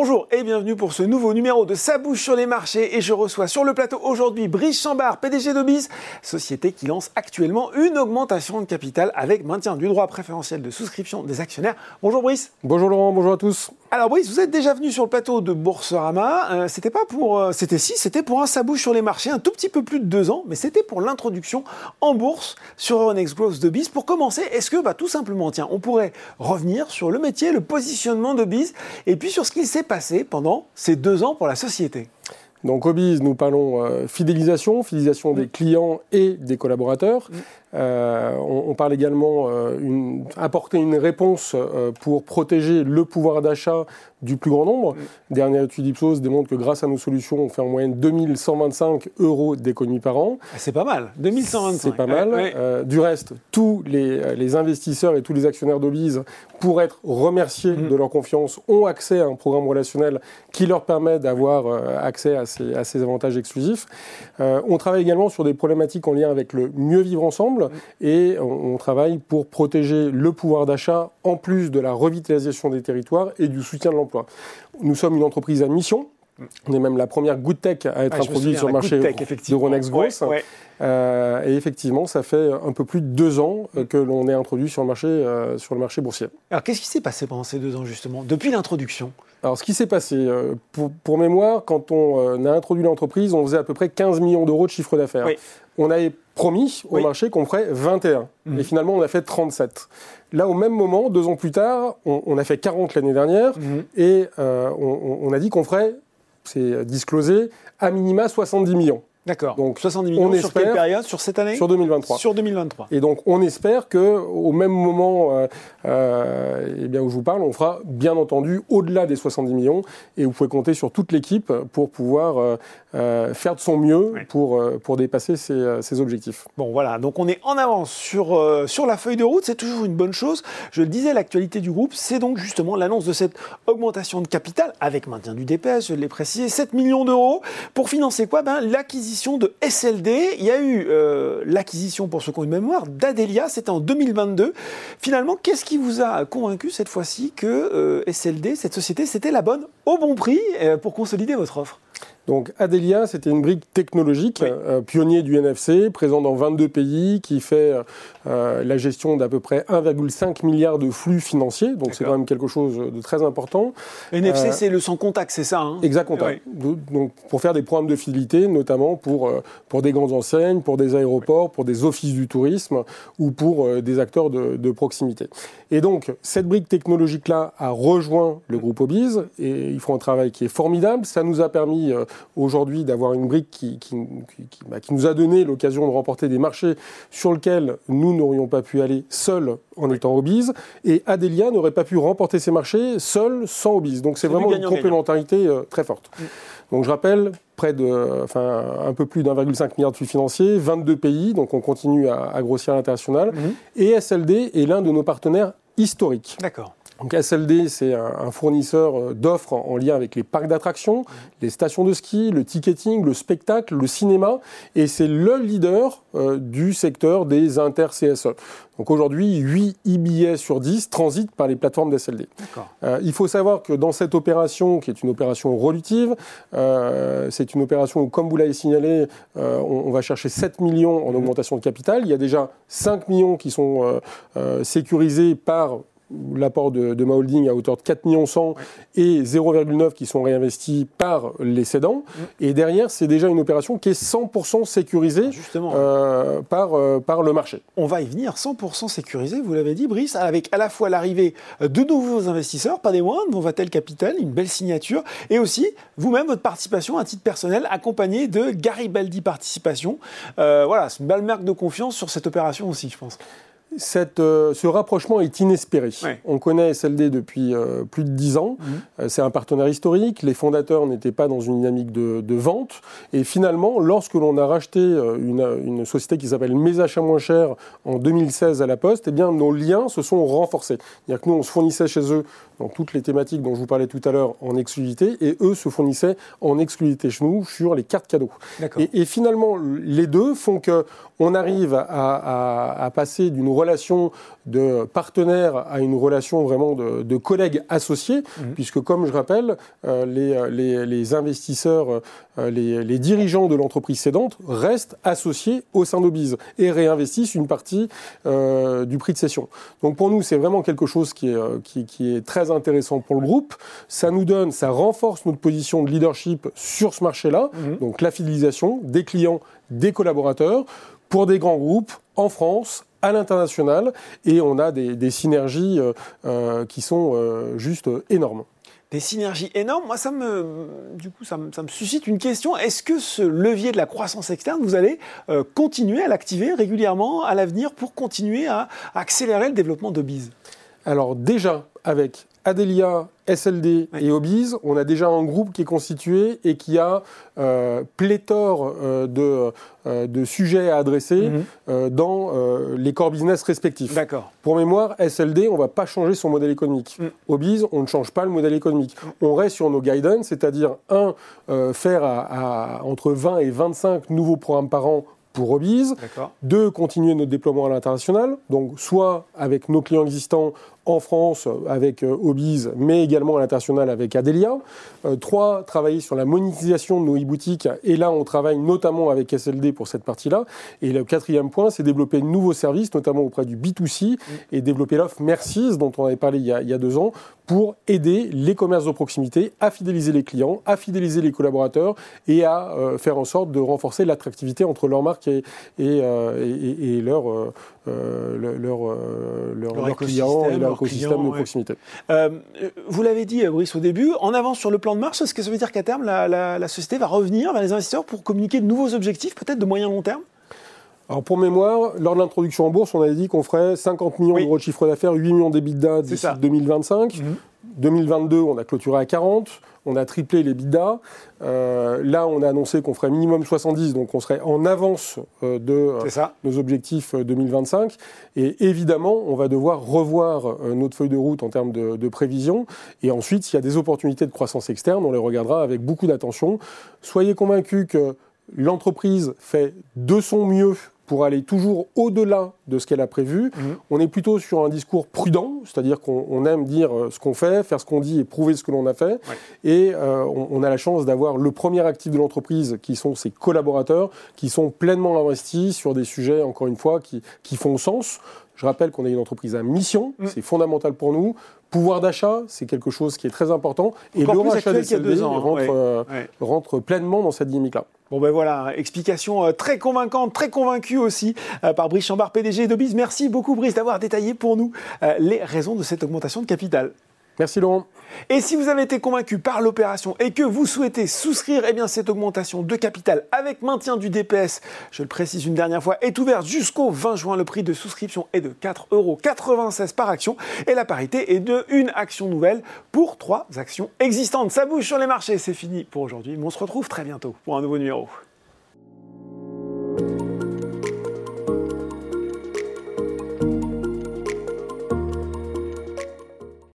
Bonjour et bienvenue pour ce nouveau numéro de Sa bouche sur les marchés et je reçois sur le plateau aujourd'hui Brice Chambard, PDG d'Obis, société qui lance actuellement une augmentation de capital avec maintien du droit préférentiel de souscription des actionnaires. Bonjour Brice. Bonjour Laurent, bonjour à tous. Alors Brice, vous êtes déjà venu sur le plateau de Boursorama. Euh, c'était pas pour, euh, c'était si, c'était pour un sabouche sur les marchés, un tout petit peu plus de deux ans, mais c'était pour l'introduction en bourse sur Euronext Growth de Biz. Pour commencer, est-ce que, bah, tout simplement, tiens, on pourrait revenir sur le métier, le positionnement de Biz, et puis sur ce qu'il s'est passé pendant ces deux ans pour la société? Donc au Biz, nous parlons euh, fidélisation, fidélisation des clients et des collaborateurs. Euh, on, parle également euh, apporter une réponse euh, pour protéger le pouvoir d'achat du plus grand nombre. Dernière étude Ipsos démontre que grâce à nos solutions, on fait en moyenne 2125 euros d'économie par an. Ah, c'est pas mal, 2125. C'est pas mal. du reste, tous les, investisseurs et tous les actionnaires d'Obise, pour être remerciés mm. de leur confiance, ont accès à un programme relationnel qui leur permet d'avoir accès à ces, à ces, avantages exclusifs. on travaille également sur des problématiques en lien avec le mieux vivre ensemble et on, travaille pour protéger le pouvoir d'achat en plus de la revitalisation des territoires et du soutien de l'emploi. Nous sommes une entreprise à mission. On est même la première good tech à être introduite sur le marché d'Euronext Growth. Euh, et effectivement, ça fait un peu plus de deux ans que l'on est introduit sur le marché, euh, sur le marché boursier. Alors, qu'est-ce qui s'est passé pendant ces deux ans, justement, depuis l'introduction? Alors, ce qui s'est passé, euh, pour, mémoire, quand on a introduit l'entreprise, on faisait à peu près 15 millions d'euros de chiffre d'affaires. On avait promis au marché qu'on ferait 21. Mmh. Et finalement, on a fait 37. Là, au même moment, deux ans plus tard, on, a fait 40 l'année dernière. Mmh. Et on, on, a dit qu'on ferait, c'est disclosé, à minima 70 millions. D'accord. Donc 70 millions on sur quelle période Sur cette année? Sur 2023. Sur 2023. Et donc on espère que au même moment euh, euh, eh bien, où je vous parle, on fera bien entendu au-delà des 70 millions et vous pouvez compter sur toute l'équipe pour pouvoir euh, euh, faire de son mieux pour, pour dépasser ces, ces, objectifs. Bon voilà, donc on est en avance sur, sur la feuille de route, c'est toujours une bonne chose. Je le disais, l'actualité du groupe, c'est donc justement l'annonce de cette augmentation de capital avec maintien du DPS, je l'ai précisé, 7 millions d'euros pour financer quoi? Ben, L'acquisition de SLD. Il y a eu euh, l'acquisition, pour qui ont une mémoire, d'Adelia, c'était en 2022. Finalement, qu'est-ce qui vous a convaincu cette fois-ci que euh, SLD, cette société, c'était la bonne au bon prix euh, pour consolider votre offre? Donc Adelia, c'était une brique technologique, euh, pionnier du NFC, présent dans 22 pays, qui fait euh, la gestion d'à peu près 1,5 milliard de flux financiers. Donc c'est quand même quelque chose de très important. NFC, euh, c'est le sans contact, c'est ça hein? Exact contact. Donc pour faire des programmes de fidélité, notamment pour, pour des grandes enseignes, pour des aéroports, pour des offices du tourisme ou pour des acteurs de, de, proximité. Et donc cette brique technologique-là a rejoint le groupe Obiz et ils font un travail qui est formidable. Ça nous a permis aujourd'hui d'avoir une brique qui, bah, qui, nous a donné l'occasion de remporter des marchés sur lesquels nous n'aurions pas pu aller seuls en étant obise, et Adelia n'aurait pas pu remporter ces marchés seul sans obise. Donc c'est vraiment une complémentarité euh, très forte. Mm. Donc je rappelle, près de, enfin, un peu plus d'1,5 milliard de flux financiers, 22 pays, donc on continue à, grossir à l'international, mm-hmm. et SLD est l'un de nos partenaires historiques. D'accord. Donc SLD, c'est un, fournisseur euh, d'offres en, lien avec les parcs d'attractions, les stations de ski, le ticketing, le spectacle, le cinéma, et c'est le leader euh, du secteur des inter-CSE. Donc aujourd'hui, 8 e sur 10 transitent par les plateformes d'SLD. Euh, il faut savoir que dans cette opération, qui est une opération relutive, euh, c'est une opération où, comme vous l'avez signalé, euh, on, on, va chercher 7 millions en mmh. augmentation de capital. Il y a déjà 5 millions qui sont sécurisés par l'apport de, de, ma holding à hauteur de 4 millions 100 et 0,9 qui sont réinvestis par les cédants. Mm. Et derrière, c'est déjà une opération qui est 100% sécurisée euh, par, euh, par le marché. On va y venir, 100% sécurisé, vous l'avez dit, Brice, avec à la fois l'arrivée de nouveaux investisseurs, pas des moindres, Vatel Capital, une belle signature, et aussi vous-même, votre participation à titre personnel, accompagné de Garibaldi Participation. Euh, voilà, c'est une belle marque de confiance sur cette opération aussi, je pense. Cette, euh, ce rapprochement est inespéré. On connaît SLD depuis euh, plus de dix ans. Mhm. Euh, c'est un partenaire historique. Les fondateurs n'étaient pas dans une dynamique de, de vente. Et finalement, lorsque l'on a racheté une, une société qui s'appelle Mes Achats Moins Chers en 2016 à la Poste, eh bien, nos liens se sont renforcés. C'est-à-dire que nous, on se fournissait chez eux dans toutes les thématiques dont je vous parlais tout à l'heure en exclusivité, et eux se fournissaient en exclusivité chez nous sur les cartes cadeaux. Et, et, finalement, les deux font que on arrive à, à, à passer d'une relation de partenaire à une relation vraiment de, de collègue associé, mhm. puisque comme je rappelle, euh, les, les, les, investisseurs, euh, les, les, dirigeants de l'entreprise cédante restent associés au sein d'Obise et réinvestissent une partie euh, du prix de cession. Donc pour nous, c'est vraiment quelque chose qui est, qui, qui est très intéressant pour le groupe. Ça nous donne, ça renforce notre position de leadership sur ce marché-là, mhm. donc la fidélisation des clients, des collaborateurs pour des grands groupes en France, à l'international, et on a des, synergies euh, euh, qui sont euh, juste énormes. Des synergies énormes. Moi, ça me, du coup, ça me, suscite une question. Est-ce que ce levier de la croissance externe, vous allez continuer à l'activer régulièrement à l'avenir pour continuer à, accélérer le développement de Biz Alors déjà, avec Adelia, SLD et Obise, on a déjà un groupe qui est constitué et qui a euh, pléthore euh, de, euh, de, sujets à adresser mhm. dans les core business respectifs. D'accord. Pour mémoire, SLD, on ne va pas changer son modèle économique. Mm. Obise, on ne change pas le modèle économique. Mm. On reste sur nos guidance, c'est-à-dire, un, faire à, entre 20 et 25 nouveaux programmes par an pour Obise. Deux, continuer notre déploiement à l'international, donc soit avec nos clients existants en France avec euh, Obise, mais également à l'international avec Adelia. Euh, trois, travailler sur la monétisation de nos e-boutiques, et là on travaille notamment avec SLD pour cette partie-là. Et le quatrième point, c'est développer de nouveaux services, notamment auprès du B2C, mm. et développer l'offre Mercis, dont on avait parlé il y a, il y a deux ans, pour aider les commerces de proximité à fidéliser les clients, à fidéliser les collaborateurs et à euh, faire en sorte de renforcer l'attractivité entre leur marque et, et, et, et leur, leur, leur, leur, clients et leur écosystème de proximité. Euh, vous l'avez dit, Brice, au début, en avance sur le plan de marche, est-ce que ça veut dire qu'à terme, la, société va revenir vers les investisseurs pour communiquer de nouveaux objectifs, peut-être de moyen long terme? Alors pour mémoire, lors de l'introduction en bourse, on avait dit qu'on ferait 50 millions d'euros de chiffre d'affaires, 8 millions d'EBITDA d'ici 2025. 2022, mhm. on a clôturé à 40 on a triplé les bidas. Euh, là, on a annoncé qu'on ferait minimum 70, donc on serait en avance euh, de euh, nos objectifs 2025. Et évidemment, on va devoir revoir notre feuille de route en termes de, de prévision. Et ensuite, s'il y a des opportunités de croissance externe, on les regardera avec beaucoup d'attention. Soyez convaincus que l'entreprise fait de son mieux pour aller toujours au-delà de ce qu'elle a prévu. Mhm. On est plutôt sur un discours prudent, c'est-à-dire qu'on aime dire euh, ce qu'on fait, faire ce qu'on dit et prouver ce que l'on a fait. Et euh, on, a la chance d'avoir le premier actif de l'entreprise, qui sont ses collaborateurs, qui sont pleinement investis sur des sujets, encore une fois, qui, qui font sens. Je rappelle qu'on est une entreprise à mission, mhm. c'est fondamental pour nous. Pouvoir d'achat, c'est quelque chose qui est très important. Et le rachat des CLD rentre, euh, rentre pleinement dans cette dynamique-là. Bon ben voilà, explication euh, très convaincante, très convaincue aussi euh, par Brice Chambard, PDG de. Merci beaucoup Brice d'avoir détaillé pour nous les raisons de cette augmentation de capital. Merci Laurent. Et si vous avez été convaincu par l'opération et que vous souhaitez souscrire eh bien, cette augmentation de capital avec maintien du DPS, je le précise une dernière fois, est ouvert jusqu'au 20 juin. Le prix de souscription est de 4,96 euros par action et la parité est de une action nouvelle pour trois actions existantes. Ça bouge sur les marchés, c'est fini pour aujourd'hui, mais on se retrouve très bientôt pour un nouveau numéro.